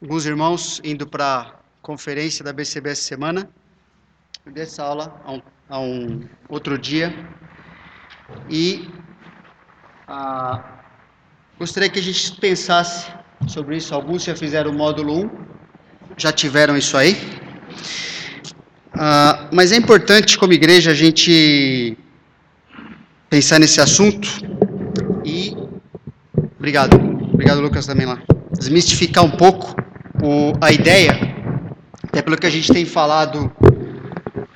alguns irmãos indo para a conferência da BCB essa semana. Eu dei essa aula a um, um outro dia. E gostaria que a gente pensasse sobre isso. Alguns já fizeram o módulo 1, já tiveram isso aí. Ah, mas é importante, como igreja, a gente pensar nesse assunto e. Obrigado. Obrigado, Lucas, também lá. Desmistificar um pouco o, a ideia, até pelo que a gente tem falado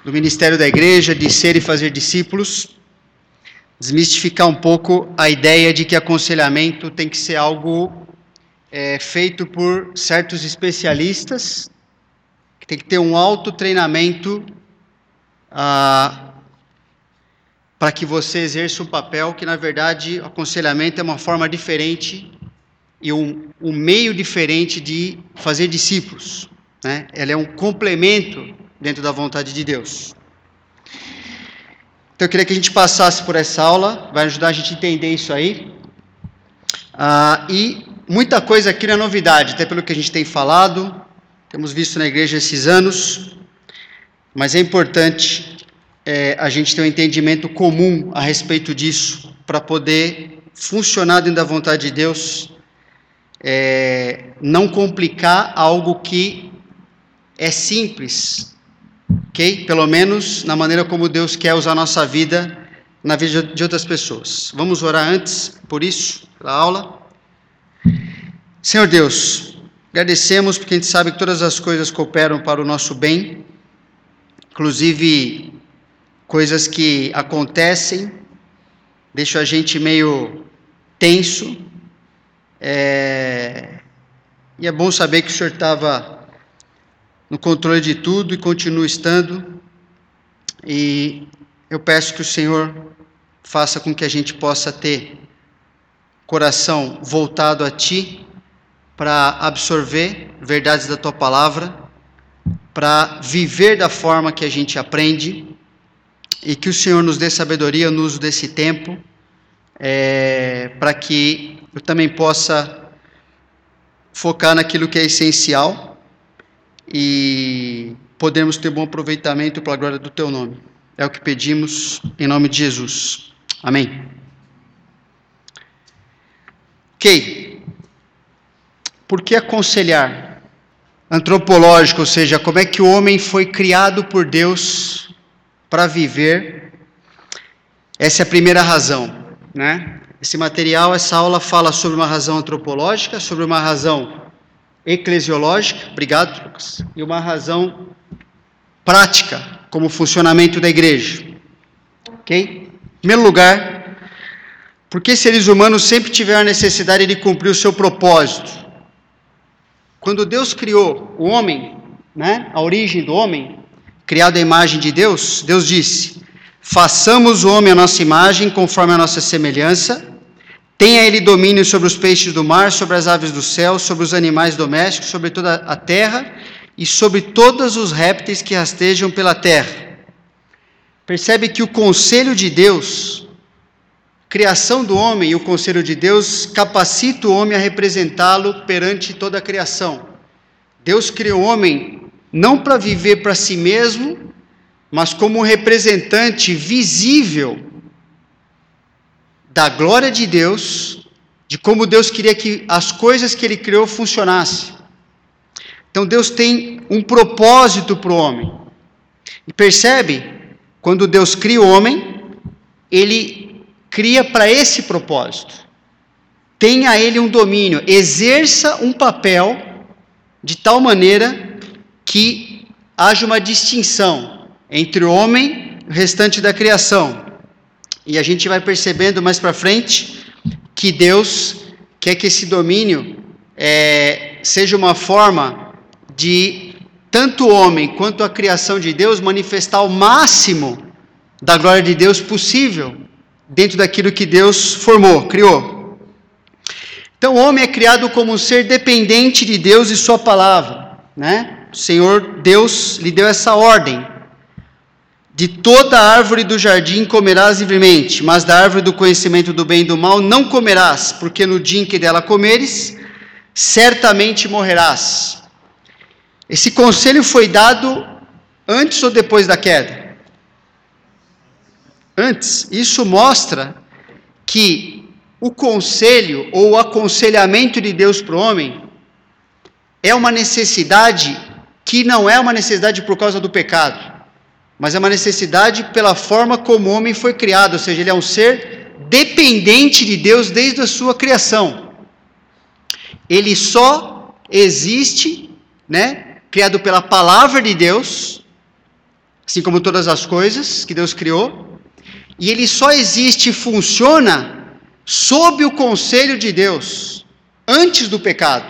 do ministério da igreja, de ser e fazer discípulos, desmistificar um pouco a ideia de que aconselhamento tem que ser algo é, feito por certos especialistas, que tem que ter um alto treinamento para que você exerça um papel que, na verdade, aconselhamento é uma forma diferente e um, um meio diferente de fazer discípulos. Né? Ela é um complemento dentro da vontade de Deus. Então eu queria que a gente passasse por essa aula, vai ajudar a gente a entender isso aí. Ah, e muita coisa aqui não é novidade, até pelo que a gente tem falado, temos visto na igreja esses anos, mas é importante é, a gente ter um entendimento comum a respeito disso, para poder funcionar dentro da vontade de Deus é, não complicar algo que é simples, ok? Pelo menos na maneira como Deus quer usar a nossa vida na vida de outras pessoas. Vamos orar antes por isso, pela aula. Senhor Deus, agradecemos porque a gente sabe que todas as coisas cooperam para o nosso bem, inclusive coisas que acontecem, deixam a gente meio tenso, é... E é bom saber que o senhor estava no controle de tudo e continua estando. E eu peço que o Senhor faça com que a gente possa ter coração voltado a Ti para absorver verdades da Tua palavra, para viver da forma que a gente aprende e que o Senhor nos dê sabedoria no uso desse tempo, é, para que eu também possa focar naquilo que é essencial e podermos ter bom aproveitamento para a glória do Teu nome. É o que pedimos em nome de Jesus. Amém. Ok. Por que aconselhar? Antropológico, ou seja, como é que o homem foi criado por Deus para viver. Essa é a primeira razão, né? Esse material, essa aula fala sobre uma razão antropológica, sobre uma razão eclesiológica, obrigado, Lucas, e uma razão prática, como funcionamento da igreja. Ok? Em primeiro lugar, porque seres humanos sempre tiveram a necessidade de cumprir o seu propósito. Quando Deus criou o homem, né, a origem do homem, criado à imagem de Deus, Deus disse: Façamos o homem à nossa imagem, conforme a nossa semelhança, Tenha ele domínio sobre os peixes do mar, sobre as aves do céu, sobre os animais domésticos, sobre toda a terra e sobre todos os répteis que rastejam pela terra. Percebe que o conselho de Deus, criação do homem e o conselho de Deus capacita o homem a representá-lo perante toda a criação. Deus criou o homem não para viver para si mesmo, mas como um representante visível da glória de Deus, de como Deus queria que as coisas que Ele criou funcionassem. Então Deus tem um propósito para o homem. E percebe, quando Deus cria o homem, Ele cria para esse propósito. Tenha Ele um domínio, exerça um papel de tal maneira que haja uma distinção entre o homem e o restante da criação. E a gente vai percebendo mais para frente que Deus quer que esse domínio é, seja uma forma de tanto o homem quanto a criação de Deus manifestar o máximo da glória de Deus possível dentro daquilo que Deus formou, criou. Então o homem é criado como um ser dependente de Deus e sua palavra, né? O Senhor Deus lhe deu essa ordem. De toda árvore do jardim comerás livremente, mas da árvore do conhecimento do bem e do mal não comerás, porque no dia em que dela comeres, certamente morrerás. Esse conselho foi dado antes ou depois da queda? Antes. Isso mostra que o conselho ou o aconselhamento de Deus para o homem é uma necessidade que não é uma necessidade por causa do pecado, mas é uma necessidade pela forma como o homem foi criado, ou seja, ele é um ser dependente de Deus desde a sua criação. Ele só existe, né, criado pela palavra de Deus, assim como todas as coisas que Deus criou, e ele só existe e funciona sob o conselho de Deus, antes do pecado.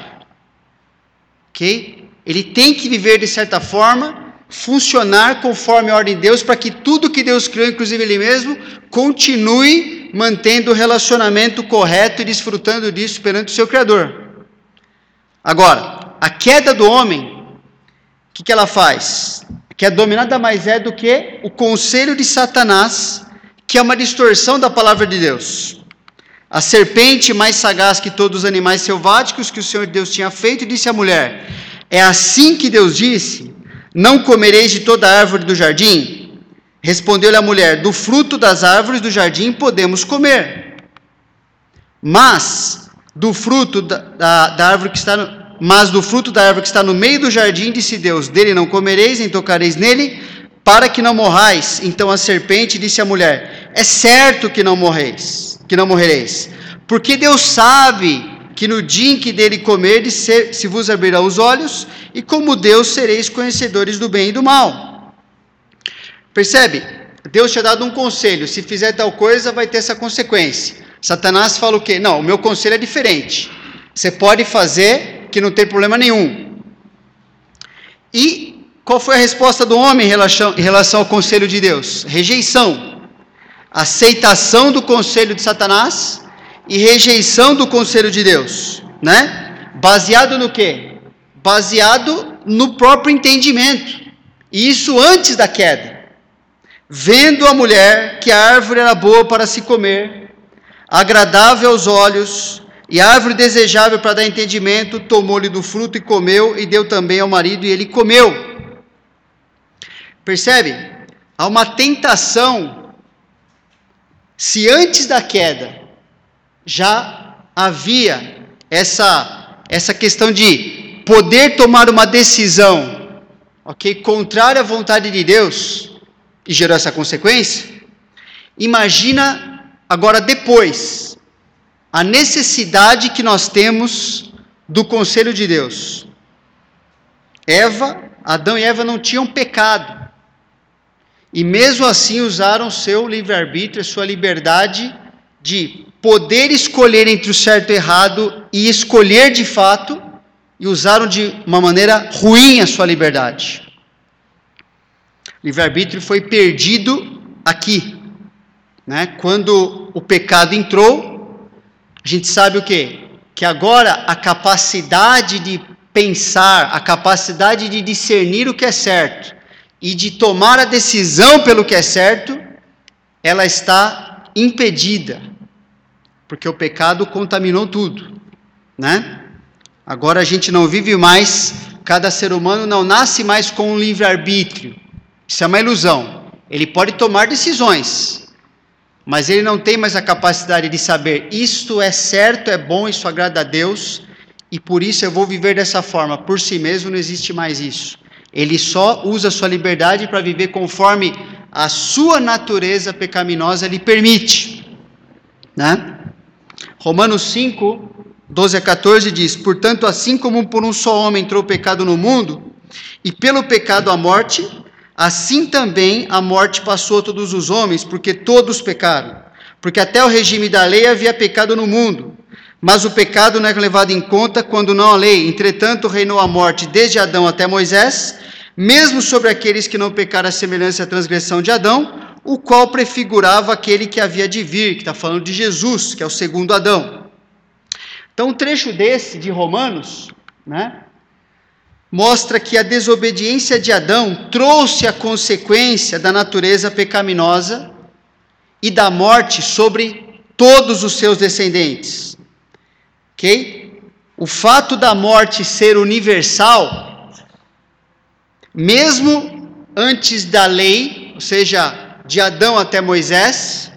Ok? Ele tem que viver de certa forma, funcionar conforme a ordem de Deus, para que tudo que Deus criou, inclusive Ele mesmo, continue mantendo o relacionamento correto e desfrutando disso perante o seu Criador. Agora, a queda do homem, o que, que ela faz? Que é dominada mais é do que o conselho de Satanás, que é uma distorção da palavra de Deus. A serpente, mais sagaz que todos os animais selváticos que o Senhor Deus tinha feito, disse à mulher: É assim que Deus disse: Não comereis de toda árvore do jardim? Respondeu-lhe a mulher: Do fruto das árvores do jardim podemos comer. Mas do fruto da, da, da árvore que está no, mas do fruto da árvore que está no meio do jardim, disse Deus: Dele não comereis, nem tocareis nele, para que não morrais. Então a serpente disse à mulher: É certo que não morreis que não morrereis. Porque Deus sabe que no dia em que dele comerdes, se, se vos abrirão os olhos, e como Deus sereis conhecedores do bem e do mal. Percebe? Deus tinha dado um conselho: se fizer tal coisa, vai ter essa consequência. Satanás fala o quê? Não, o meu conselho é diferente. Você pode fazer que não tem problema nenhum. E qual foi a resposta do homem em relação, em relação ao conselho de Deus? Rejeição aceitação do conselho de Satanás e rejeição do conselho de Deus, né? Baseado no quê? Baseado no próprio entendimento. E isso antes da queda. Vendo a mulher que a árvore era boa para se comer, agradável aos olhos, e árvore desejável para dar entendimento, tomou-lhe do fruto e comeu, e deu também ao marido, e ele comeu. Percebe? Há uma tentação se antes da queda já havia essa, essa questão de poder tomar uma decisão, ok, contrária à vontade de Deus, e gerou essa consequência, imagina agora depois a necessidade que nós temos do conselho de Deus. Eva, Adão e Eva não tinham pecado. E mesmo assim usaram seu livre-arbítrio, sua liberdade de poder escolher entre o certo e o errado e escolher de fato, e usaram de uma maneira ruim a sua liberdade. Livre-arbítrio foi perdido aqui. Né? Quando o pecado entrou, a gente sabe o quê? Que agora a capacidade de pensar, a capacidade de discernir o que é certo, e de tomar a decisão pelo que é certo, ela está impedida, porque o pecado contaminou tudo, né? Agora a gente não vive mais, cada ser humano não nasce mais com um livre-arbítrio. Isso é uma ilusão. Ele pode tomar decisões, mas ele não tem mais a capacidade de saber isto é certo, é bom, isso agrada a Deus, e por isso eu vou viver dessa forma. Por si mesmo não existe mais isso. Ele só usa sua liberdade para viver conforme a sua natureza pecaminosa lhe permite. Né? Romanos 5, 12 a 14 diz: Portanto, assim como por um só homem entrou o pecado no mundo, e pelo pecado a morte, assim também a morte passou a todos os homens, porque todos pecaram. Porque até o regime da lei havia pecado no mundo. Mas o pecado não é levado em conta quando não há lei. Entretanto, reinou a morte desde Adão até Moisés, mesmo sobre aqueles que não pecaram a semelhança à transgressão de Adão, o qual prefigurava aquele que havia de vir, que está falando de Jesus, que é o segundo Adão. Então, um trecho desse de Romanos, né, mostra que a desobediência de Adão trouxe a consequência da natureza pecaminosa e da morte sobre todos os seus descendentes. Ok? o fato da morte ser universal, mesmo antes da lei, ou seja, de Adão até Moisés,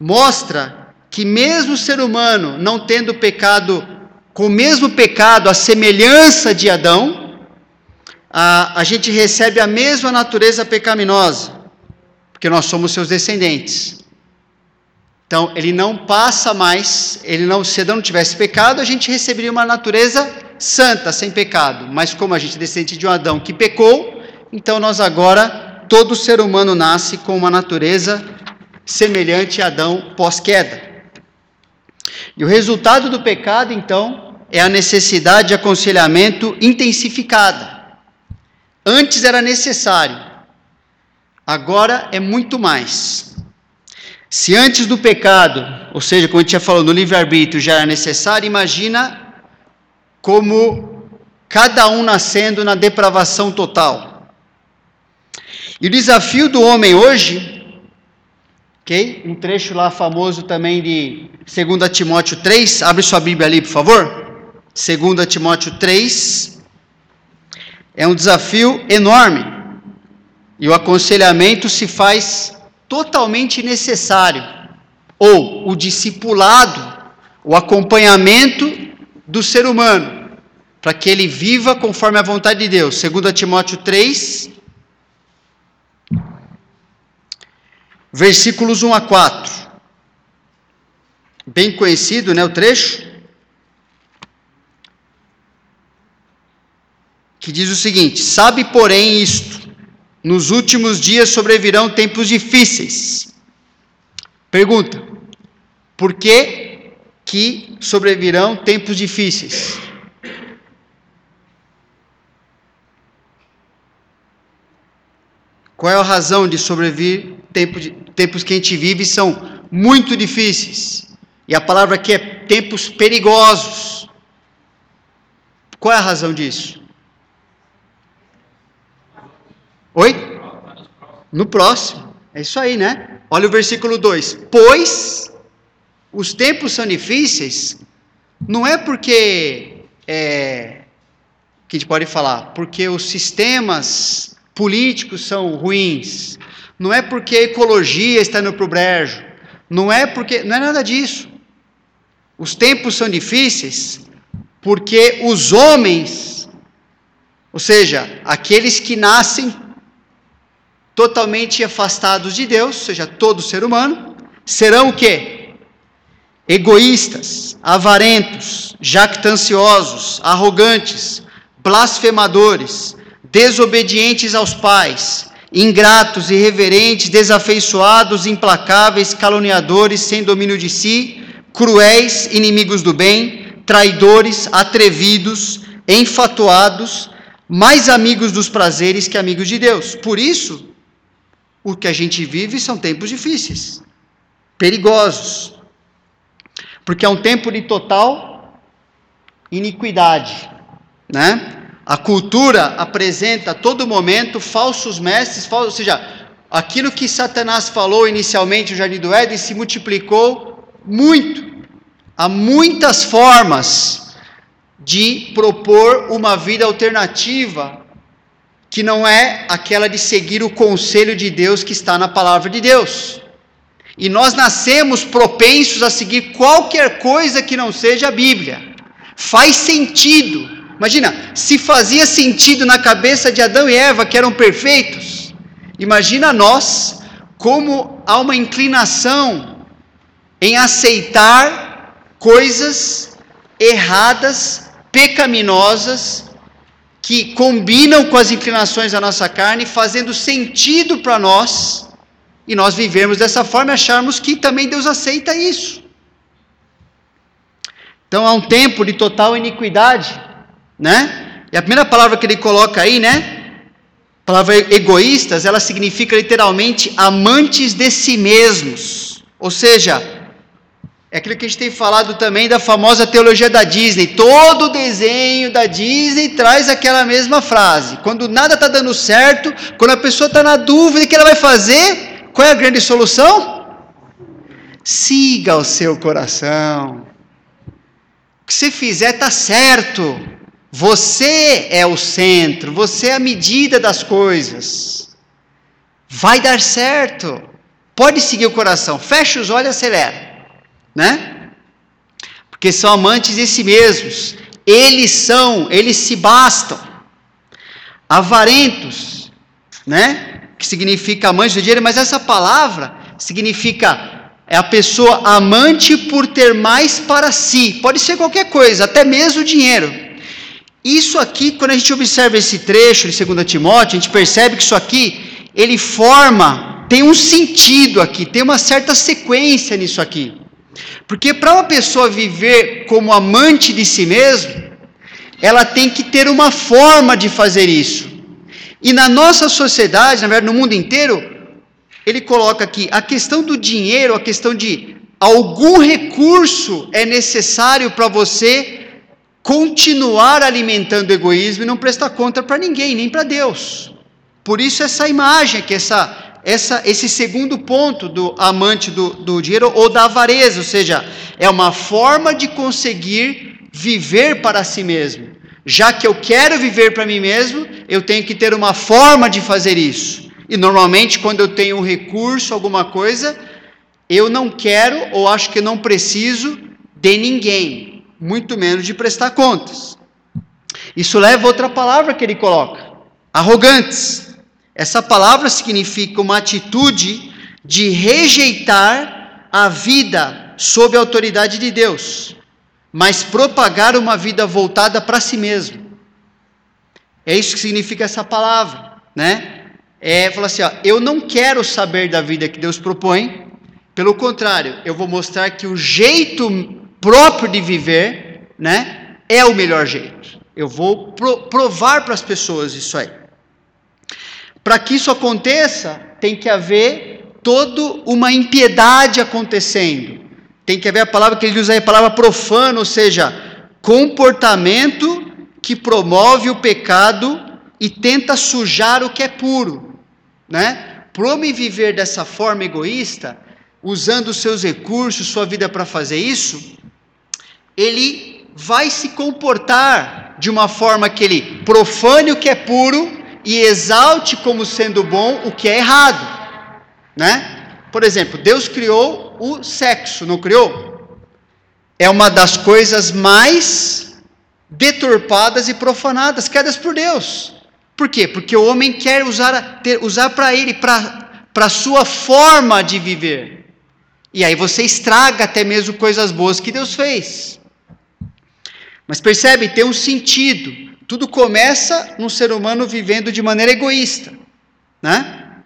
mostra que mesmo o ser humano não tendo pecado com o mesmo pecado, a semelhança de Adão, a, a gente recebe a mesma natureza pecaminosa, porque nós somos seus descendentes. Então, ele não passa mais, ele não, se Adão não tivesse pecado, a gente receberia uma natureza santa, sem pecado. Mas como a gente é descendente de um Adão que pecou, então nós agora, todo ser humano nasce com uma natureza semelhante a Adão pós-queda. E o resultado do pecado, então, é a necessidade de aconselhamento intensificada. Antes era necessário, agora é muito mais. Se antes do pecado, ou seja, como a gente já falou, no livre-arbítrio já era necessário, imagina como cada um nascendo na depravação total. E o desafio do homem hoje, ok? Um trecho lá famoso também de 2 Timóteo 3, abre sua Bíblia ali, por favor. 2 Timóteo 3, é um desafio enorme. E o aconselhamento se faz totalmente necessário. Ou o discipulado, o acompanhamento do ser humano, para que ele viva conforme a vontade de Deus. 2 Timóteo 3, versículos 1 a 4. Bem conhecido, né, o trecho? que diz o seguinte: Sabe, porém, isto: nos últimos dias sobrevirão tempos difíceis. Pergunta: por que, que sobrevirão tempos difíceis? Qual é a razão de sobrevir tempo de, tempos que a gente vive são muito difíceis? E a palavra aqui é tempos perigosos. Qual é a razão disso? Oi? No próximo. É isso aí, né? Olha o versículo 2: Pois os tempos são difíceis, não é porque. É, que a gente pode falar, porque os sistemas políticos são ruins, não é porque a ecologia está indo para o brejo, não é porque. Não é nada disso. Os tempos são difíceis porque os homens, ou seja, aqueles que nascem totalmente afastados de Deus, seja, todo ser humano, serão o quê? Egoístas, avarentos, jactanciosos, arrogantes, blasfemadores, desobedientes aos pais, ingratos, irreverentes, desafeiçoados, implacáveis, caluniadores, sem domínio de si, cruéis, inimigos do bem, traidores, atrevidos, enfatuados, mais amigos dos prazeres que amigos de Deus. Por isso, o que a gente vive são tempos difíceis, perigosos, porque é um tempo de total iniquidade, né? A cultura apresenta a todo momento falsos mestres, falsos, ou seja, aquilo que Satanás falou inicialmente no Jardim do Éden se multiplicou muito. Há muitas formas de propor uma vida alternativa que não é aquela de seguir o conselho de Deus que está na palavra de Deus. E nós nascemos propensos a seguir qualquer coisa que não seja a Bíblia. Faz sentido. Imagina, se fazia sentido na cabeça de Adão e Eva, que eram perfeitos, imagina nós como há uma inclinação em aceitar coisas erradas, pecaminosas, que combinam com as inclinações da nossa carne, fazendo sentido para nós, e nós vivemos dessa forma e acharmos que também Deus aceita isso. Então há um tempo de total iniquidade, né? E a primeira palavra que ele coloca aí, né? A palavra egoístas, ela significa literalmente amantes de si mesmos. Ou seja, é aquilo que a gente tem falado também da famosa teologia da Disney. Todo desenho da Disney traz aquela mesma frase. Quando nada está dando certo, quando a pessoa está na dúvida o que ela vai fazer, qual é a grande solução? Siga o seu coração. O que você fizer está certo. Você é o centro, você é a medida das coisas. Vai dar certo. Pode seguir o coração. Fecha os olhos e acelera. Né? Porque são amantes de si mesmos. Eles são, eles se bastam. Avarentos, né? Que significa amante do dinheiro, mas essa palavra significa é a pessoa amante por ter mais para si. Pode ser qualquer coisa, até mesmo dinheiro. Isso aqui, quando a gente observa esse trecho de 2 Timóteo, a gente percebe que isso aqui, ele forma, tem um sentido aqui, tem uma certa sequência nisso aqui. Porque para uma pessoa viver como amante de si mesmo, ela tem que ter uma forma de fazer isso. E na nossa sociedade, na verdade no mundo inteiro, ele coloca aqui a questão do dinheiro, a questão de algum recurso é necessário para você continuar alimentando o egoísmo e não prestar conta para ninguém, nem para Deus. Por isso essa imagem que essa, essa, esse segundo ponto do amante do, do dinheiro ou da avareza, ou seja, é uma forma de conseguir viver para si mesmo. Já que eu quero viver para mim mesmo, eu tenho que ter uma forma de fazer isso. E normalmente, quando eu tenho um recurso, alguma coisa, eu não quero ou acho que não preciso de ninguém, muito menos de prestar contas. Isso leva a outra palavra que ele coloca: arrogantes. Essa palavra significa uma atitude de rejeitar a vida sob a autoridade de Deus, mas propagar uma vida voltada para si mesmo. É isso que significa essa palavra, né? é falar assim: ó, eu não quero saber da vida que Deus propõe, pelo contrário, eu vou mostrar que o jeito próprio de viver, né, é o melhor jeito. Eu vou pro, provar para as pessoas isso aí. Para que isso aconteça, tem que haver toda uma impiedade acontecendo. Tem que haver a palavra que ele usa aí, a palavra profano, ou seja, comportamento que promove o pecado e tenta sujar o que é puro, né? Para me viver dessa forma egoísta, usando os seus recursos, sua vida para fazer isso, ele vai se comportar de uma forma que ele profane o que é puro e exalte como sendo bom o que é errado, né? Por exemplo, Deus criou o sexo, não criou? É uma das coisas mais deturpadas e profanadas criadas por Deus. Por quê? Porque o homem quer usar, ter, usar para ele, para a sua forma de viver. E aí você estraga até mesmo coisas boas que Deus fez. Mas percebe, tem um sentido. Tudo começa num ser humano vivendo de maneira egoísta, né?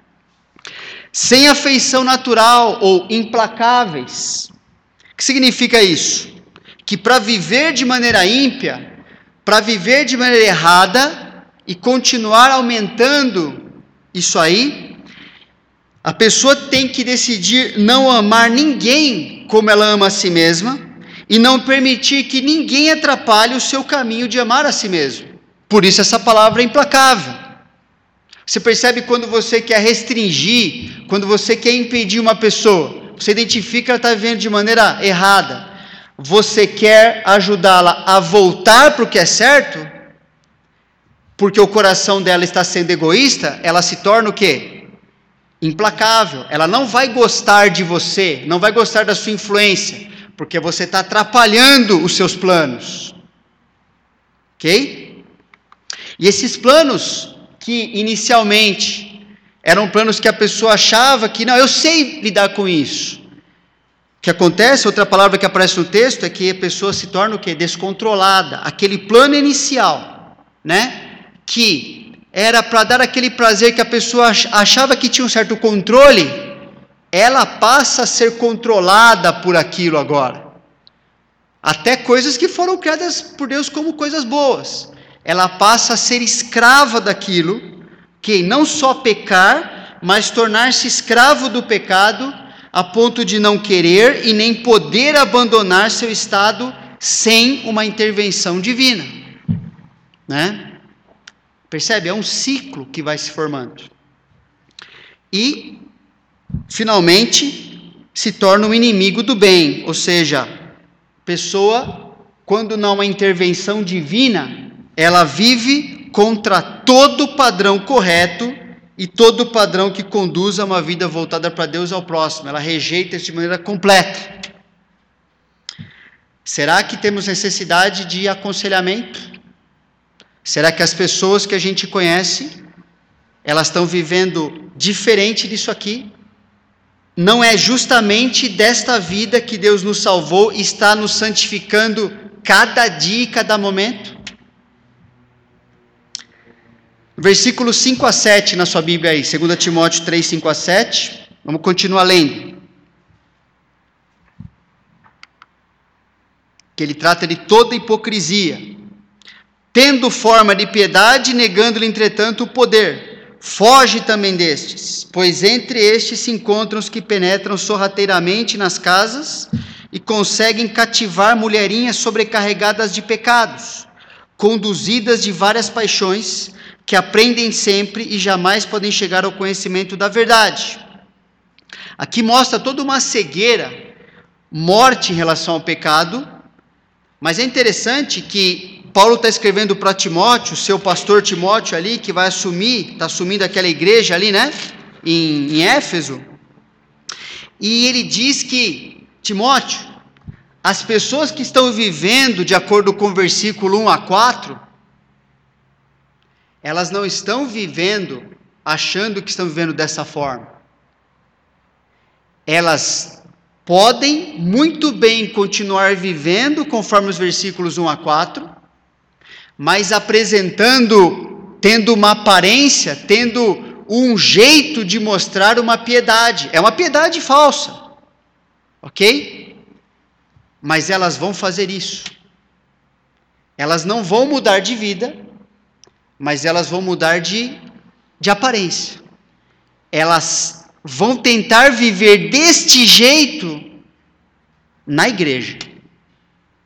Sem afeição natural ou implacáveis. O que significa isso? Que para viver de maneira ímpia, para viver de maneira errada, e continuar aumentando isso aí, a pessoa tem que decidir não amar ninguém como ela ama a si mesma e não permitir que ninguém atrapalhe o seu caminho de amar a si mesmo. Por isso essa palavra é implacável. Você percebe quando você quer restringir, quando você quer impedir uma pessoa, você identifica que ela está vivendo de maneira errada. Você quer ajudá-la a voltar para o que é certo? porque o coração dela está sendo egoísta, ela se torna o quê? Implacável. Ela não vai gostar de você, não vai gostar da sua influência, porque você está atrapalhando os seus planos. Ok? E esses planos, que inicialmente eram planos que a pessoa achava que, não, eu sei lidar com isso. O que acontece, outra palavra que aparece no texto, é que a pessoa se torna o quê? Descontrolada. Aquele plano inicial, né? que era para dar aquele prazer que a pessoa achava que tinha um certo controle, ela passa a ser controlada por aquilo agora. Até coisas que foram criadas por Deus como coisas boas. Ela passa a ser escrava daquilo, que não só pecar, mas tornar-se escravo do pecado, a ponto de não querer e nem poder abandonar seu estado sem uma intervenção divina, né? Percebe? É um ciclo que vai se formando. E, finalmente, se torna um inimigo do bem, ou seja, pessoa quando não há intervenção divina, ela vive contra todo padrão correto e todo padrão que conduz a uma vida voltada para Deus e ao próximo. Ela rejeita isso de maneira completa. Será que temos necessidade de aconselhamento? Será que as pessoas que a gente conhece, elas estão vivendo diferente disso aqui? Não é justamente desta vida que Deus nos salvou e está nos santificando cada dia e cada momento? Versículos 5 a 7 na sua Bíblia aí, 2 Timóteo 3, 5 a 7. Vamos continuar lendo. Que ele trata de toda hipocrisia, tendo forma de piedade, negando-lhe, entretanto, o poder. Foge também destes, pois entre estes se encontram os que penetram sorrateiramente nas casas e conseguem cativar mulherinhas sobrecarregadas de pecados, conduzidas de várias paixões, que aprendem sempre e jamais podem chegar ao conhecimento da verdade. Aqui mostra toda uma cegueira, morte em relação ao pecado, mas é interessante que Paulo está escrevendo para Timóteo, seu pastor Timóteo ali, que vai assumir, está assumindo aquela igreja ali, né, em, em Éfeso, e ele diz que Timóteo, as pessoas que estão vivendo de acordo com o versículo 1 a 4, elas não estão vivendo achando que estão vivendo dessa forma. Elas podem muito bem continuar vivendo conforme os versículos 1 a 4, mas apresentando, tendo uma aparência, tendo um jeito de mostrar uma piedade. É uma piedade falsa ok? Mas elas vão fazer isso. Elas não vão mudar de vida, mas elas vão mudar de, de aparência. Elas vão tentar viver deste jeito na igreja.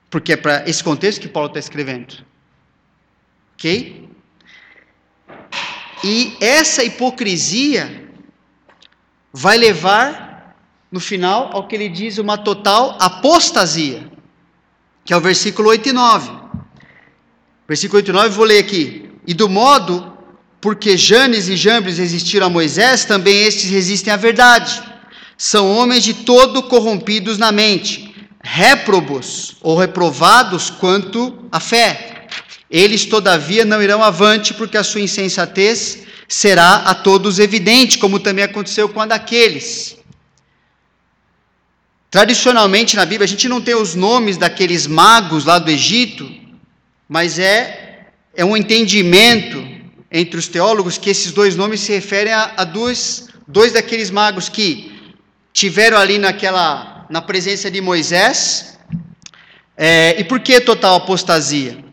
Porque é para esse contexto que Paulo está escrevendo. Ok? E essa hipocrisia vai levar no final ao que ele diz uma total apostasia, que é o versículo 8 e 9. Versículo 8 e 9, vou ler aqui. E do modo porque Janes e Jambres resistiram a Moisés, também estes resistem à verdade. São homens de todo corrompidos na mente, réprobos ou reprovados quanto à fé. Eles, todavia, não irão avante, porque a sua insensatez será a todos evidente, como também aconteceu com a daqueles. Tradicionalmente na Bíblia a gente não tem os nomes daqueles magos lá do Egito, mas é, é um entendimento entre os teólogos que esses dois nomes se referem a, a dois, dois daqueles magos que tiveram ali naquela na presença de Moisés. É, e por que total apostasia?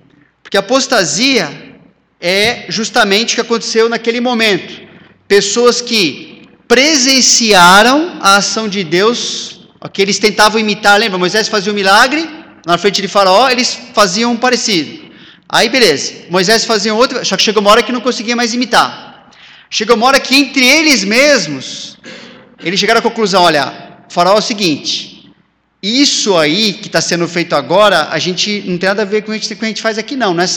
Porque apostasia é justamente o que aconteceu naquele momento. Pessoas que presenciaram a ação de Deus Ok, eles tentavam imitar, lembra? Moisés fazia um milagre na frente de Faraó, eles faziam um parecido. Aí beleza, Moisés fazia outro, só que chegou uma hora que não conseguia mais imitar. Chegou uma hora que entre eles mesmos, eles chegaram à conclusão: olha, Faraó é o seguinte, isso aí que está sendo feito agora, a gente não tem nada a ver com o que a gente faz aqui, não. Não é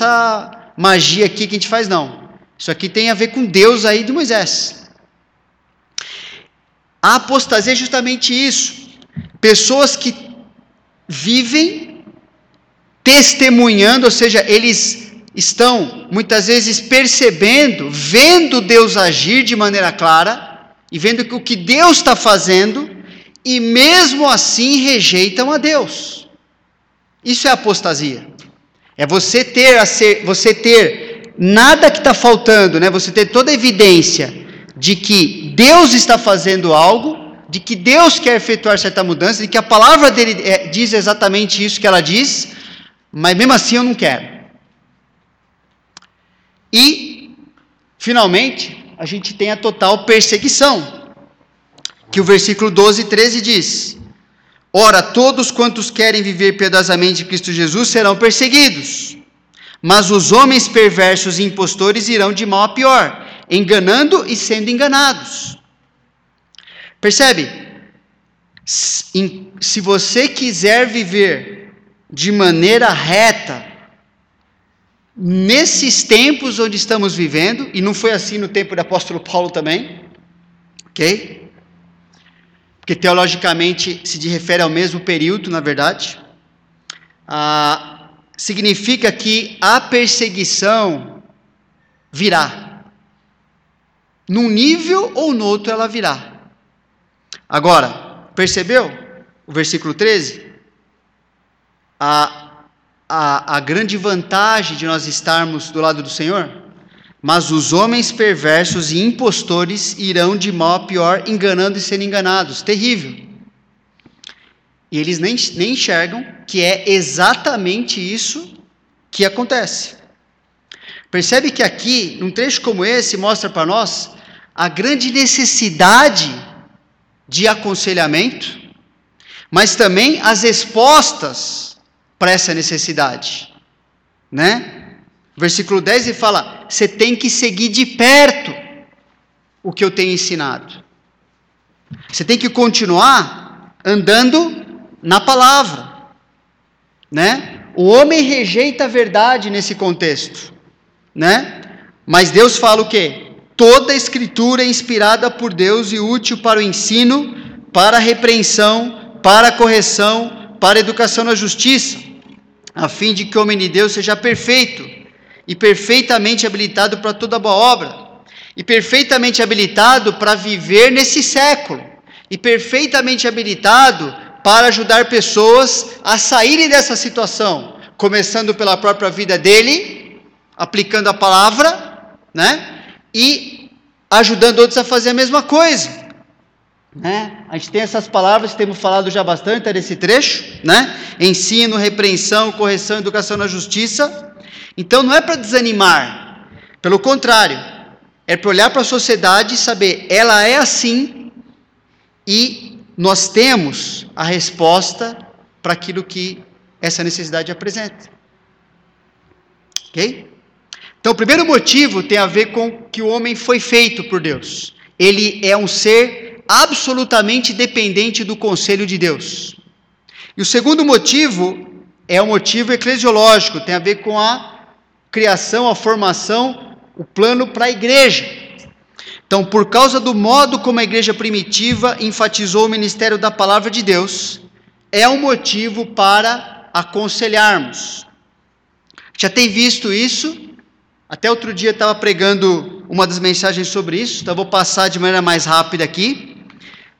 magia aqui que a gente faz, não. Isso aqui tem a ver com Deus aí de Moisés. A apostasia é justamente isso. Pessoas que vivem testemunhando, ou seja, eles estão muitas vezes percebendo, vendo Deus agir de maneira clara e vendo o que Deus está fazendo e mesmo assim rejeitam a Deus. Isso é apostasia. É você ter ser, você ter nada que está faltando, né? Você ter toda a evidência de que Deus está fazendo algo de que Deus quer efetuar certa mudança, de que a palavra dele é, diz exatamente isso que ela diz, mas mesmo assim eu não quero. E, finalmente, a gente tem a total perseguição, que o versículo 12 e 13 diz: Ora, todos quantos querem viver piedosamente em Cristo Jesus serão perseguidos, mas os homens perversos e impostores irão de mal a pior, enganando e sendo enganados. Percebe? Se você quiser viver de maneira reta nesses tempos onde estamos vivendo, e não foi assim no tempo do apóstolo Paulo também, ok? Porque teologicamente se refere ao mesmo período, na verdade. Ah, significa que a perseguição virá. Num nível ou no outro ela virá. Agora, percebeu o versículo 13? A, a, a grande vantagem de nós estarmos do lado do Senhor? Mas os homens perversos e impostores irão de mal a pior, enganando e sendo enganados. Terrível. E eles nem, nem enxergam que é exatamente isso que acontece. Percebe que aqui, num trecho como esse, mostra para nós a grande necessidade de aconselhamento, mas também as respostas para essa necessidade, né? Versículo 10 ele fala: você tem que seguir de perto o que eu tenho ensinado. Você tem que continuar andando na palavra, né? O homem rejeita a verdade nesse contexto, né? Mas Deus fala o quê? Toda a escritura é inspirada por Deus e útil para o ensino, para a repreensão, para a correção, para a educação na justiça a fim de que o homem de Deus seja perfeito e perfeitamente habilitado para toda boa obra, e perfeitamente habilitado para viver nesse século, e perfeitamente habilitado para ajudar pessoas a saírem dessa situação, começando pela própria vida dele, aplicando a palavra, né? E ajudando outros a fazer a mesma coisa. Né? A gente tem essas palavras temos falado já bastante nesse trecho, né? Ensino, repreensão, correção, educação na justiça. Então não é para desanimar, pelo contrário, é para olhar para a sociedade e saber, ela é assim e nós temos a resposta para aquilo que essa necessidade apresenta. Ok? Então, o primeiro motivo tem a ver com que o homem foi feito por Deus. Ele é um ser absolutamente dependente do conselho de Deus. E o segundo motivo é o motivo eclesiológico, tem a ver com a criação, a formação, o plano para a igreja. Então, por causa do modo como a igreja primitiva enfatizou o ministério da palavra de Deus, é um motivo para aconselharmos. Já tem visto isso? Até outro dia estava pregando uma das mensagens sobre isso, então vou passar de maneira mais rápida aqui.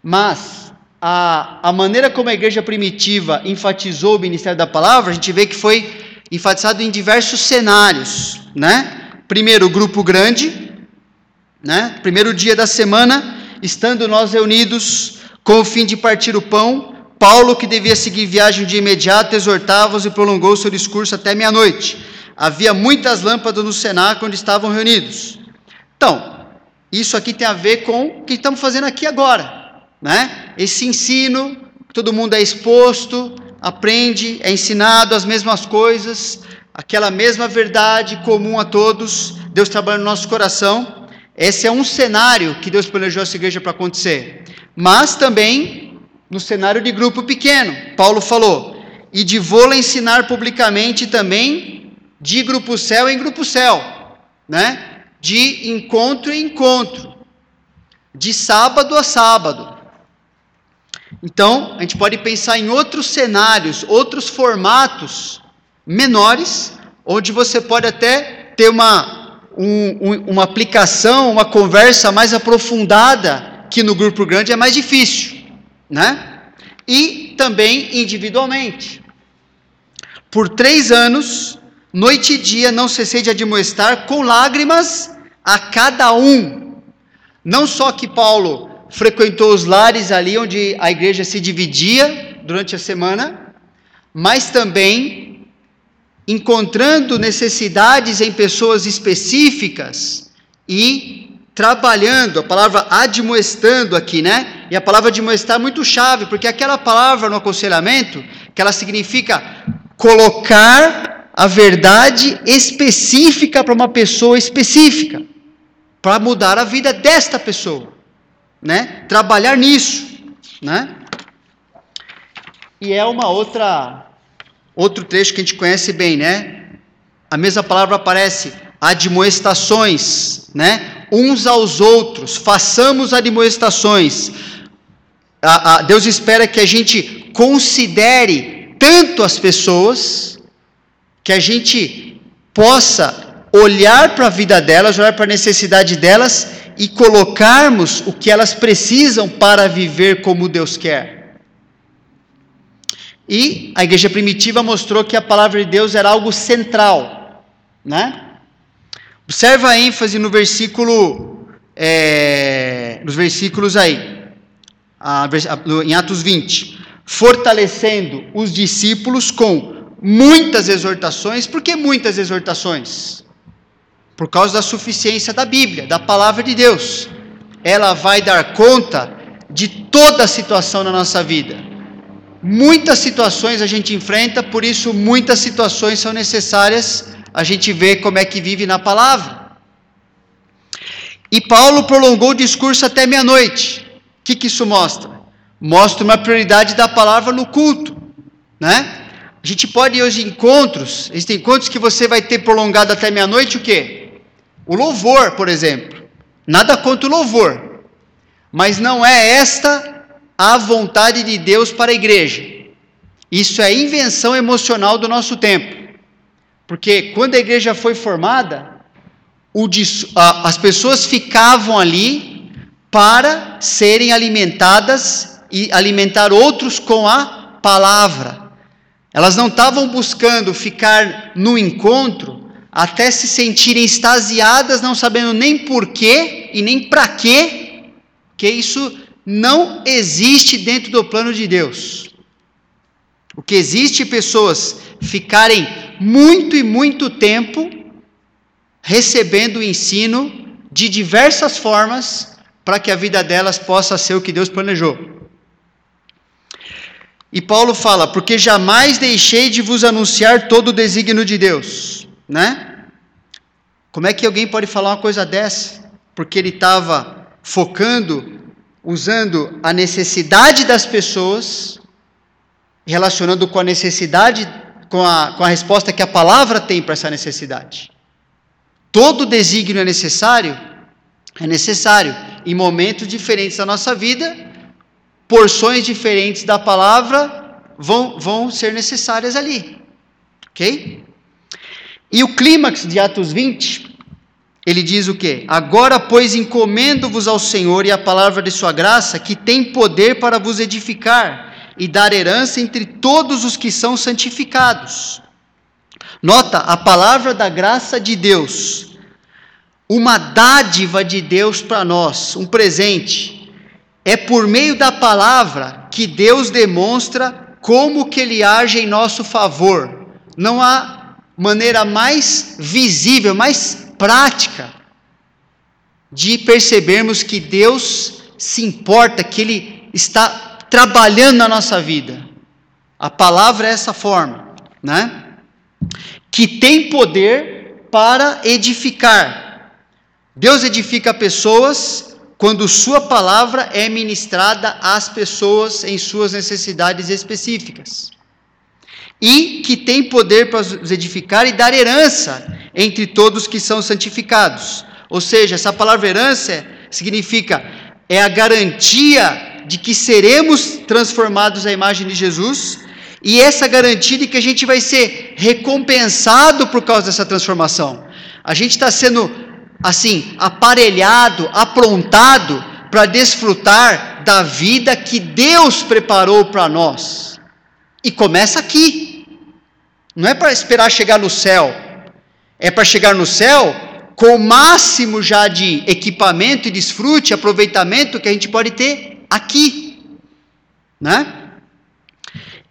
Mas a, a maneira como a igreja primitiva enfatizou o ministério da palavra, a gente vê que foi enfatizado em diversos cenários, né? Primeiro, o grupo grande, né? Primeiro dia da semana, estando nós reunidos com o fim de partir o pão, Paulo, que devia seguir viagem de imediato, exortava-os e prolongou seu discurso até meia-noite. Havia muitas lâmpadas no cenáculo onde estavam reunidos. Então, isso aqui tem a ver com o que estamos fazendo aqui agora né? Esse ensino, todo mundo é exposto, aprende, é ensinado as mesmas coisas, aquela mesma verdade comum a todos, Deus trabalha no nosso coração. Esse é um cenário que Deus planejou essa igreja para acontecer. Mas também no cenário de grupo pequeno. Paulo falou: "E de vou-la ensinar publicamente também de grupo céu em grupo céu", né? De encontro em encontro, de sábado a sábado. Então, a gente pode pensar em outros cenários, outros formatos menores, onde você pode até ter uma, um, uma aplicação, uma conversa mais aprofundada, que no grupo grande é mais difícil, né? E também individualmente. Por três anos, noite e dia, não cessei de admoestar com lágrimas a cada um. Não só que Paulo frequentou os lares ali onde a igreja se dividia durante a semana, mas também encontrando necessidades em pessoas específicas e trabalhando, a palavra admoestando aqui, né? E a palavra admoestar é muito chave, porque aquela palavra no aconselhamento, que ela significa colocar a verdade específica para uma pessoa específica, para mudar a vida desta pessoa né, trabalhar nisso, né? E é uma outra outro trecho que a gente conhece bem, né? A mesma palavra aparece, admoestações, né? Uns aos outros, façamos admoestações. A, a, Deus espera que a gente considere tanto as pessoas, que a gente possa olhar para a vida delas, olhar para a necessidade delas e colocarmos o que elas precisam para viver como Deus quer. E a igreja primitiva mostrou que a palavra de Deus era algo central, né? Observa a ênfase no versículo, é, nos versículos aí, a, a, em Atos 20, fortalecendo os discípulos com muitas exortações. Por que muitas exortações? Por causa da suficiência da Bíblia, da palavra de Deus. Ela vai dar conta de toda a situação na nossa vida. Muitas situações a gente enfrenta, por isso muitas situações são necessárias a gente ver como é que vive na palavra. E Paulo prolongou o discurso até meia-noite. O que, que isso mostra? Mostra uma prioridade da palavra no culto, né? A gente pode ir aos encontros, existem encontros que você vai ter prolongado até meia-noite, o quê? O louvor, por exemplo. Nada contra o louvor. Mas não é esta a vontade de Deus para a igreja. Isso é invenção emocional do nosso tempo. Porque quando a igreja foi formada, as pessoas ficavam ali para serem alimentadas e alimentar outros com a palavra. Elas não estavam buscando ficar no encontro até se sentirem extasiadas, não sabendo nem porquê e nem para quê, que isso não existe dentro do plano de Deus. O que existe é pessoas ficarem muito e muito tempo recebendo o ensino de diversas formas para que a vida delas possa ser o que Deus planejou. E Paulo fala: Porque jamais deixei de vos anunciar todo o desígnio de Deus né? Como é que alguém pode falar uma coisa dessa? Porque ele estava focando, usando a necessidade das pessoas, relacionando com a necessidade, com a, com a resposta que a palavra tem para essa necessidade. Todo desígnio é necessário? É necessário. Em momentos diferentes da nossa vida, porções diferentes da palavra vão, vão ser necessárias ali. Ok? E o clímax de Atos 20, ele diz o quê? Agora, pois, encomendo-vos ao Senhor e à palavra de sua graça, que tem poder para vos edificar e dar herança entre todos os que são santificados. Nota a palavra da graça de Deus, uma dádiva de Deus para nós, um presente. É por meio da palavra que Deus demonstra como que ele age em nosso favor. Não há maneira mais visível, mais prática de percebermos que Deus se importa, que Ele está trabalhando na nossa vida. A palavra é essa forma, né? Que tem poder para edificar. Deus edifica pessoas quando Sua palavra é ministrada às pessoas em suas necessidades específicas e que tem poder para os edificar e dar herança entre todos que são santificados. Ou seja, essa palavra herança significa é a garantia de que seremos transformados à imagem de Jesus e essa garantia de que a gente vai ser recompensado por causa dessa transformação. A gente está sendo assim aparelhado, aprontado para desfrutar da vida que Deus preparou para nós. E começa aqui. Não é para esperar chegar no céu, é para chegar no céu com o máximo já de equipamento e desfrute, aproveitamento que a gente pode ter aqui, né?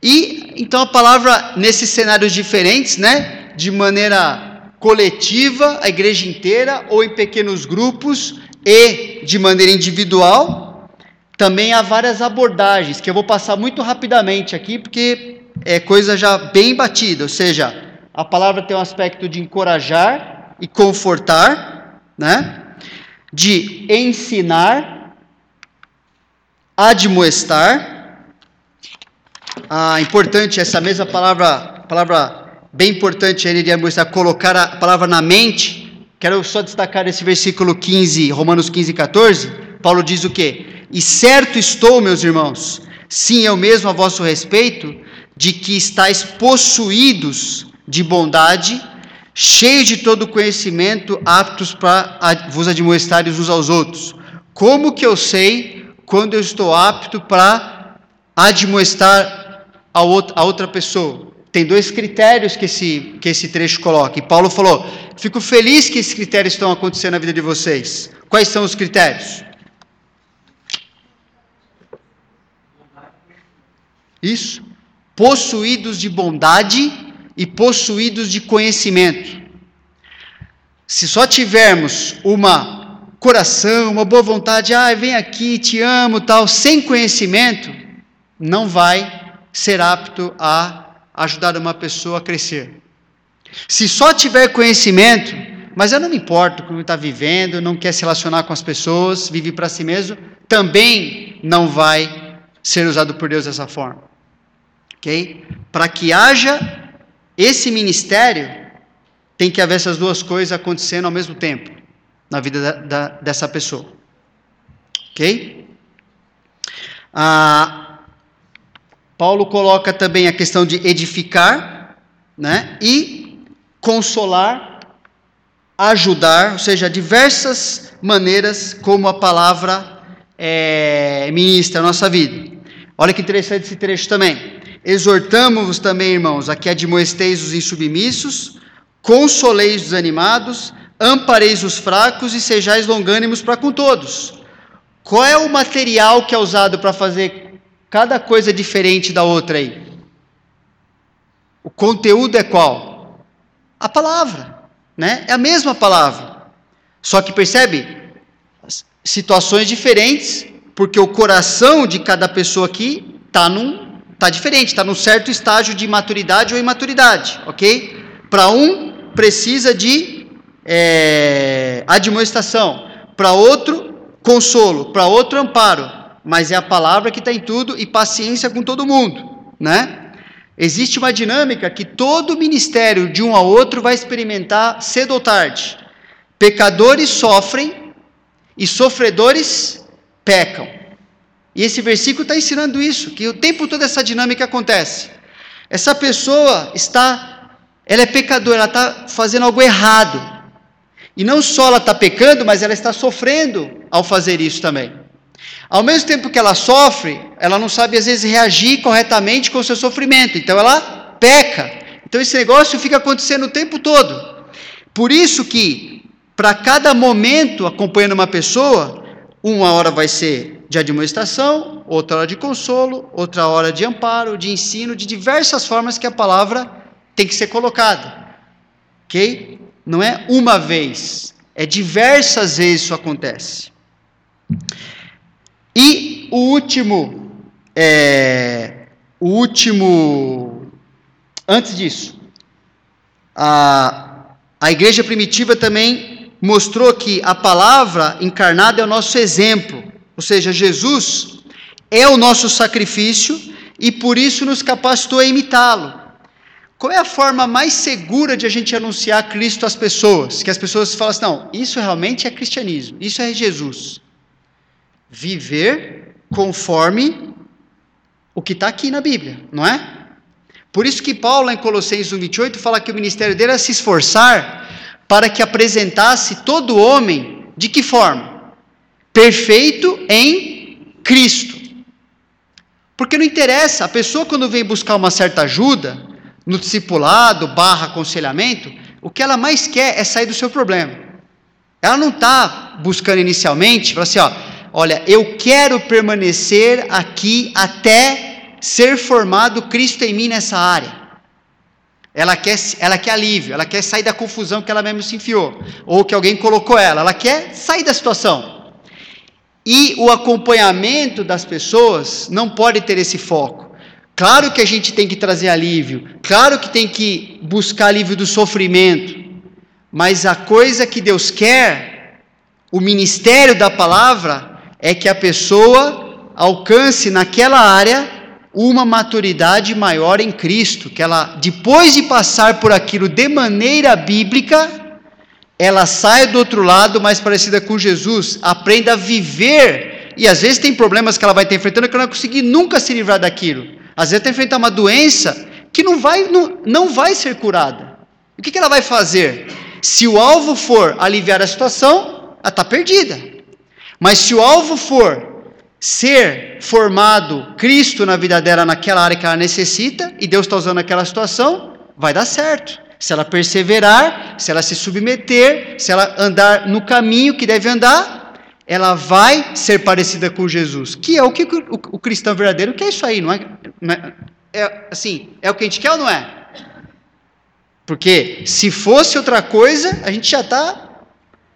E então a palavra nesses cenários diferentes, né, de maneira coletiva, a igreja inteira ou em pequenos grupos e de maneira individual, também há várias abordagens que eu vou passar muito rapidamente aqui, porque é coisa já bem batida, ou seja, a palavra tem um aspecto de encorajar e confortar, né? De ensinar, admoestar. Ah, importante essa mesma palavra palavra bem importante ele iria mostrar, colocar a palavra na mente. Quero só destacar esse versículo 15, Romanos 15, 14. Paulo diz o quê? E certo estou, meus irmãos, sim, eu mesmo a vosso respeito, de que estáis possuídos de bondade, cheios de todo conhecimento, aptos para vos admoestar uns aos outros. Como que eu sei quando eu estou apto para admoestar a outra pessoa? Tem dois critérios que esse, que esse trecho coloca. E Paulo falou: Fico feliz que esses critérios estão acontecendo na vida de vocês. Quais são os critérios? Isso. Possuídos de bondade e possuídos de conhecimento. Se só tivermos uma coração, uma boa vontade, ah, vem aqui, te amo, tal, sem conhecimento, não vai ser apto a ajudar uma pessoa a crescer. Se só tiver conhecimento, mas eu não me importo como está vivendo, não quer se relacionar com as pessoas, vive para si mesmo, também não vai ser usado por Deus dessa forma. Ok? Para que haja esse ministério, tem que haver essas duas coisas acontecendo ao mesmo tempo na vida da, da, dessa pessoa. Ok? Ah, Paulo coloca também a questão de edificar né, e consolar, ajudar, ou seja, diversas maneiras como a palavra é, ministra a nossa vida. Olha que interessante esse trecho também. Exortamos-vos também, irmãos, a que admoesteis os insubmissos, consoleis os animados, ampareis os fracos e sejais longânimos para com todos. Qual é o material que é usado para fazer cada coisa diferente da outra aí? O conteúdo é qual? A palavra, né? É a mesma palavra. Só que percebe? Situações diferentes, porque o coração de cada pessoa aqui está num Está diferente, está num certo estágio de maturidade ou imaturidade, ok? Para um, precisa de é, admoestação, para outro, consolo, para outro, amparo, mas é a palavra que está em tudo e paciência com todo mundo, né? Existe uma dinâmica que todo ministério, de um a outro, vai experimentar cedo ou tarde. Pecadores sofrem e sofredores pecam. E esse versículo está ensinando isso, que o tempo todo essa dinâmica acontece. Essa pessoa está, ela é pecadora, ela está fazendo algo errado. E não só ela está pecando, mas ela está sofrendo ao fazer isso também. Ao mesmo tempo que ela sofre, ela não sabe às vezes reagir corretamente com o seu sofrimento. Então ela peca. Então esse negócio fica acontecendo o tempo todo. Por isso que, para cada momento acompanhando uma pessoa, uma hora vai ser de administração, outra hora de consolo, outra hora de amparo, de ensino, de diversas formas que a palavra tem que ser colocada. Ok? Não é uma vez, é diversas vezes isso acontece. E o último, é, o último, antes disso, a, a igreja primitiva também mostrou que a palavra encarnada é o nosso exemplo. Ou seja, Jesus é o nosso sacrifício e por isso nos capacitou a imitá-lo. Qual é a forma mais segura de a gente anunciar Cristo às pessoas? Que as pessoas falam assim: não, isso realmente é cristianismo, isso é Jesus. Viver conforme o que está aqui na Bíblia, não é? Por isso que Paulo, em Colossenses 1,28, fala que o ministério dele era se esforçar para que apresentasse todo homem de que forma? perfeito em Cristo. Porque não interessa, a pessoa quando vem buscar uma certa ajuda, no discipulado, barra aconselhamento, o que ela mais quer é sair do seu problema. Ela não está buscando inicialmente, para assim, ó, olha, eu quero permanecer aqui até ser formado Cristo em mim nessa área. Ela quer, ela quer alívio, ela quer sair da confusão que ela mesmo se enfiou, ou que alguém colocou ela, ela quer sair da situação. E o acompanhamento das pessoas não pode ter esse foco. Claro que a gente tem que trazer alívio, claro que tem que buscar alívio do sofrimento, mas a coisa que Deus quer, o ministério da palavra, é que a pessoa alcance naquela área uma maturidade maior em Cristo, que ela, depois de passar por aquilo de maneira bíblica, ela saia do outro lado mais parecida com Jesus, aprenda a viver, e às vezes tem problemas que ela vai estar enfrentando que ela não vai conseguir nunca se livrar daquilo. Às vezes vai enfrentar uma doença que não vai, não, não vai ser curada. O que, que ela vai fazer? Se o alvo for aliviar a situação, ela está perdida. Mas se o alvo for ser formado Cristo na vida dela naquela área que ela necessita, e Deus está usando aquela situação, vai dar certo. Se ela perseverar, se ela se submeter, se ela andar no caminho que deve andar, ela vai ser parecida com Jesus, que é o que o, o cristão verdadeiro quer isso aí, não é, não é, é? assim, é o que a gente quer ou não é? Porque se fosse outra coisa, a gente já está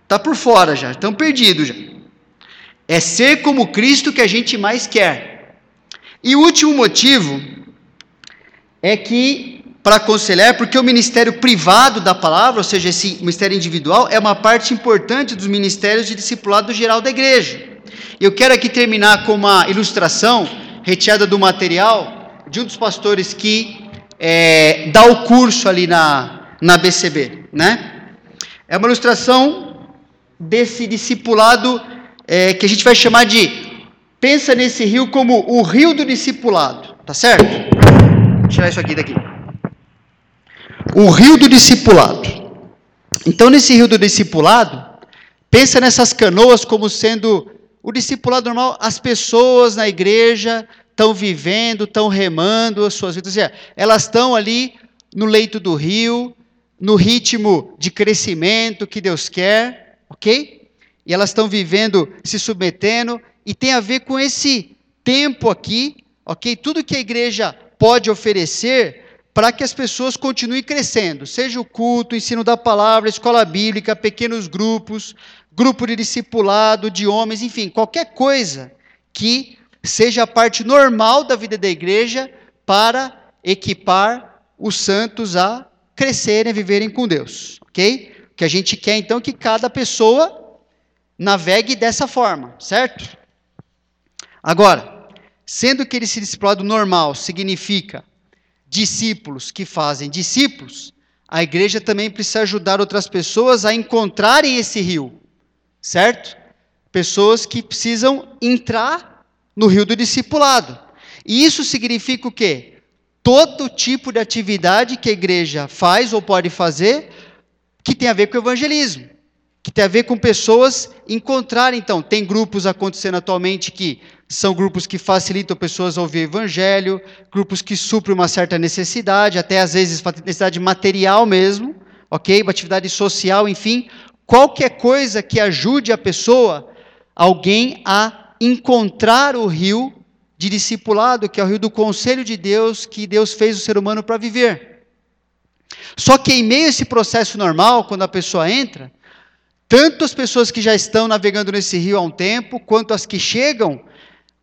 tá por fora já, estão perdidos já. É ser como Cristo que a gente mais quer. E o último motivo é que, para aconselhar, porque o ministério privado da palavra, ou seja, esse ministério individual, é uma parte importante dos ministérios de discipulado geral da igreja. Eu quero aqui terminar com uma ilustração retirada do material de um dos pastores que é, dá o curso ali na, na BCB, né? É uma ilustração desse discipulado é, que a gente vai chamar de pensa nesse rio como o rio do discipulado, tá certo? Vou tirar isso aqui daqui. O rio do discipulado. Então, nesse rio do discipulado, pensa nessas canoas como sendo o discipulado normal, as pessoas na igreja estão vivendo, estão remando as suas vidas, elas estão ali no leito do rio, no ritmo de crescimento que Deus quer, ok? E elas estão vivendo, se submetendo, e tem a ver com esse tempo aqui, ok? Tudo que a igreja pode oferecer para que as pessoas continuem crescendo, seja o culto, o ensino da palavra, escola bíblica, pequenos grupos, grupo de discipulado, de homens, enfim, qualquer coisa que seja a parte normal da vida da igreja para equipar os santos a crescerem, viverem com Deus, ok? O que a gente quer então é que cada pessoa navegue dessa forma, certo? Agora, sendo que esse discipulado normal significa discípulos que fazem discípulos, a igreja também precisa ajudar outras pessoas a encontrarem esse rio, certo? Pessoas que precisam entrar no rio do discipulado. E isso significa o quê? Todo tipo de atividade que a igreja faz ou pode fazer que tem a ver com o evangelismo que tem a ver com pessoas encontrarem, então, tem grupos acontecendo atualmente que são grupos que facilitam pessoas a ouvir o evangelho, grupos que suprem uma certa necessidade, até às vezes necessidade material mesmo, ok? Uma atividade social, enfim, qualquer coisa que ajude a pessoa, alguém a encontrar o rio de discipulado, que é o rio do conselho de Deus, que Deus fez o ser humano para viver. Só que em meio a esse processo normal, quando a pessoa entra, tanto as pessoas que já estão navegando nesse rio há um tempo, quanto as que chegam,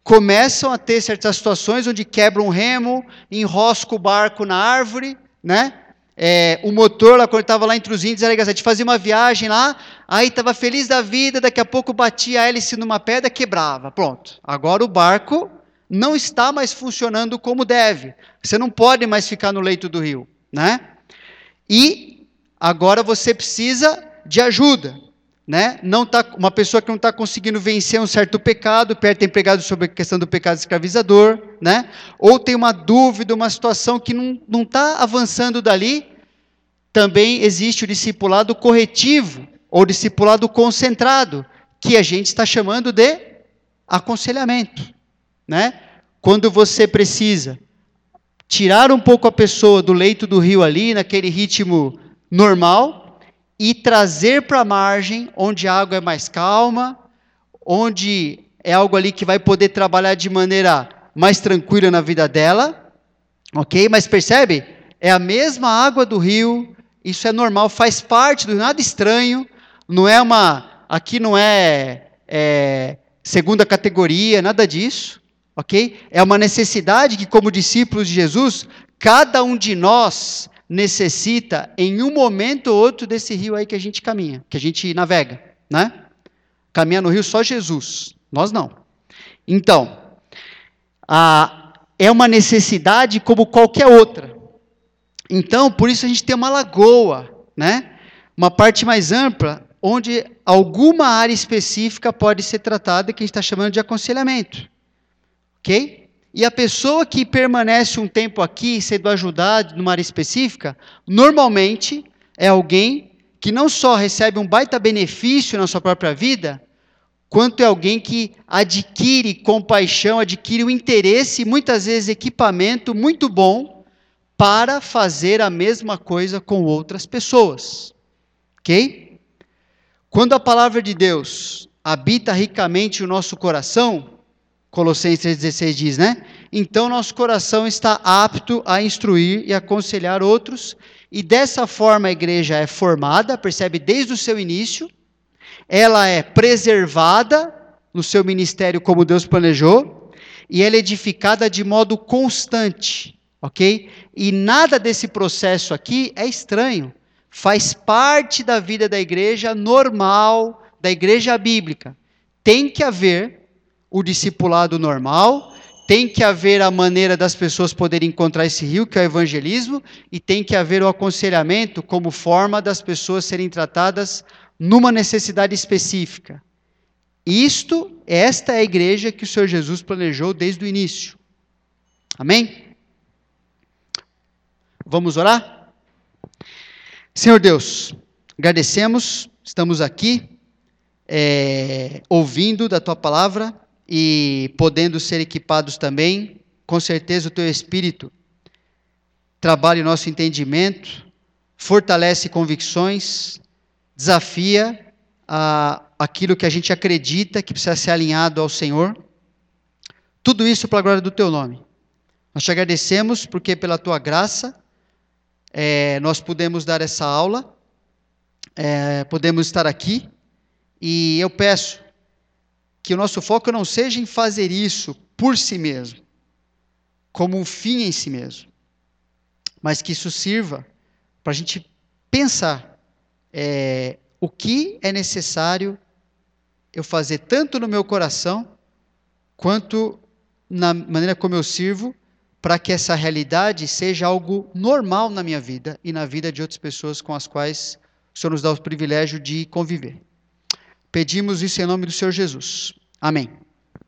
começam a ter certas situações onde quebram um remo, enrosca o barco na árvore, né? É, o motor, lá, quando estava lá entre os índios, era. A gente fazia uma viagem lá, aí estava feliz da vida, daqui a pouco batia a hélice numa pedra, quebrava. Pronto. Agora o barco não está mais funcionando como deve. Você não pode mais ficar no leito do rio, né? E agora você precisa de ajuda né? Não tá, uma pessoa que não está conseguindo vencer um certo pecado, perto tem pregado sobre a questão do pecado escravizador, né? Ou tem uma dúvida, uma situação que não está avançando dali, também existe o discipulado corretivo, ou discipulado concentrado, que a gente está chamando de aconselhamento, né? Quando você precisa tirar um pouco a pessoa do leito do rio ali, naquele ritmo normal, e trazer para a margem, onde a água é mais calma, onde é algo ali que vai poder trabalhar de maneira mais tranquila na vida dela, ok? Mas percebe? É a mesma água do rio, isso é normal, faz parte do nada estranho, não é uma. Aqui não é, é segunda categoria, nada disso, ok? É uma necessidade que, como discípulos de Jesus, cada um de nós necessita em um momento ou outro desse rio aí que a gente caminha, que a gente navega, né? Caminha no rio só Jesus, nós não. Então, a, é uma necessidade como qualquer outra. Então, por isso a gente tem uma lagoa, né? Uma parte mais ampla, onde alguma área específica pode ser tratada, que a gente está chamando de aconselhamento. Ok? E a pessoa que permanece um tempo aqui, sendo ajudada numa área específica, normalmente é alguém que não só recebe um baita benefício na sua própria vida, quanto é alguém que adquire compaixão, adquire o um interesse, muitas vezes equipamento muito bom para fazer a mesma coisa com outras pessoas. OK? Quando a palavra de Deus habita ricamente o nosso coração, Colossenses 3,16 diz, né? Então nosso coração está apto a instruir e aconselhar outros e dessa forma a igreja é formada, percebe desde o seu início, ela é preservada no seu ministério como Deus planejou, e ela é edificada de modo constante, ok? E nada desse processo aqui é estranho, faz parte da vida da igreja normal, da igreja bíblica. Tem que haver o discipulado normal, tem que haver a maneira das pessoas poderem encontrar esse rio, que é o evangelismo, e tem que haver o aconselhamento como forma das pessoas serem tratadas numa necessidade específica. Isto, esta é a igreja que o Senhor Jesus planejou desde o início. Amém? Vamos orar? Senhor Deus, agradecemos, estamos aqui é, ouvindo da tua palavra e podendo ser equipados também, com certeza o teu Espírito trabalha o nosso entendimento, fortalece convicções, desafia a, aquilo que a gente acredita que precisa ser alinhado ao Senhor. Tudo isso para a glória do teu nome. Nós te agradecemos porque pela tua graça é, nós podemos dar essa aula, é, podemos estar aqui, e eu peço que o nosso foco não seja em fazer isso por si mesmo, como um fim em si mesmo, mas que isso sirva para a gente pensar é, o que é necessário eu fazer tanto no meu coração quanto na maneira como eu sirvo para que essa realidade seja algo normal na minha vida e na vida de outras pessoas com as quais o Senhor nos dá o privilégio de conviver. Pedimos isso em nome do Senhor Jesus. Amém.